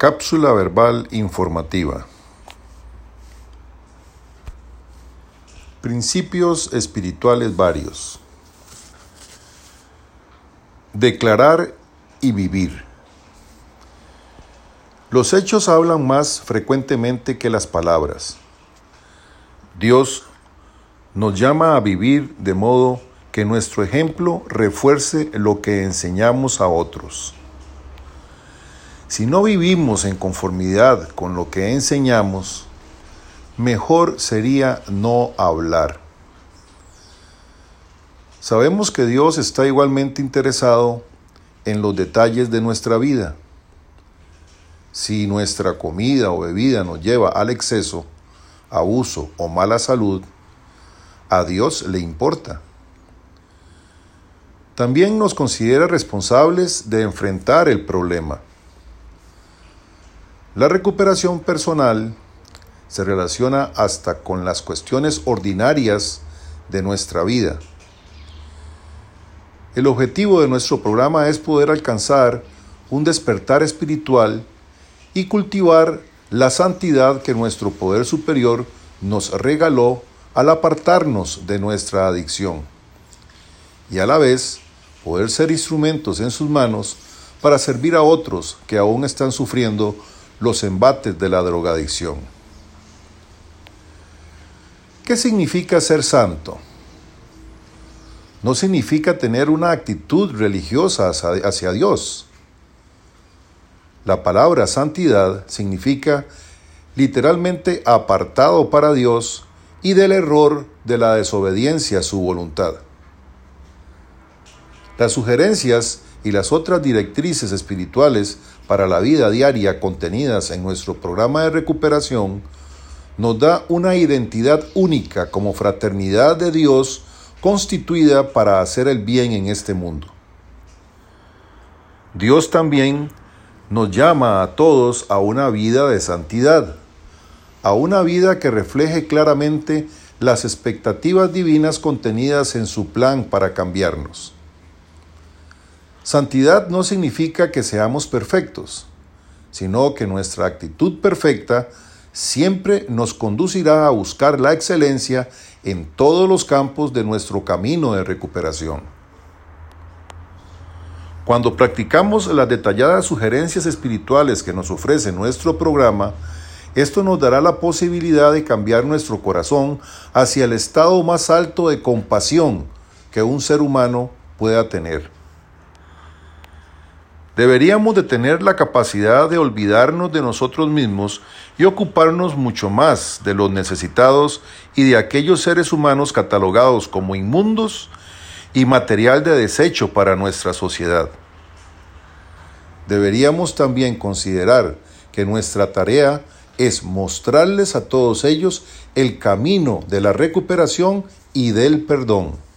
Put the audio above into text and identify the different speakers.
Speaker 1: Cápsula verbal informativa. Principios espirituales varios. Declarar y vivir. Los hechos hablan más frecuentemente que las palabras. Dios nos llama a vivir de modo que nuestro ejemplo refuerce lo que enseñamos a otros. Si no vivimos en conformidad con lo que enseñamos, mejor sería no hablar. Sabemos que Dios está igualmente interesado en los detalles de nuestra vida. Si nuestra comida o bebida nos lleva al exceso, abuso o mala salud, a Dios le importa. También nos considera responsables de enfrentar el problema. La recuperación personal se relaciona hasta con las cuestiones ordinarias de nuestra vida. El objetivo de nuestro programa es poder alcanzar un despertar espiritual y cultivar la santidad que nuestro poder superior nos regaló al apartarnos de nuestra adicción y a la vez poder ser instrumentos en sus manos para servir a otros que aún están sufriendo los embates de la drogadicción. ¿Qué significa ser santo? No significa tener una actitud religiosa hacia Dios. La palabra santidad significa literalmente apartado para Dios y del error de la desobediencia a su voluntad. Las sugerencias y las otras directrices espirituales para la vida diaria contenidas en nuestro programa de recuperación nos da una identidad única como fraternidad de Dios constituida para hacer el bien en este mundo. Dios también nos llama a todos a una vida de santidad, a una vida que refleje claramente las expectativas divinas contenidas en su plan para cambiarnos. Santidad no significa que seamos perfectos, sino que nuestra actitud perfecta siempre nos conducirá a buscar la excelencia en todos los campos de nuestro camino de recuperación. Cuando practicamos las detalladas sugerencias espirituales que nos ofrece nuestro programa, esto nos dará la posibilidad de cambiar nuestro corazón hacia el estado más alto de compasión que un ser humano pueda tener. Deberíamos de tener la capacidad de olvidarnos de nosotros mismos y ocuparnos mucho más de los necesitados y de aquellos seres humanos catalogados como inmundos y material de desecho para nuestra sociedad. Deberíamos también considerar que nuestra tarea es mostrarles a todos ellos el camino de la recuperación y del perdón.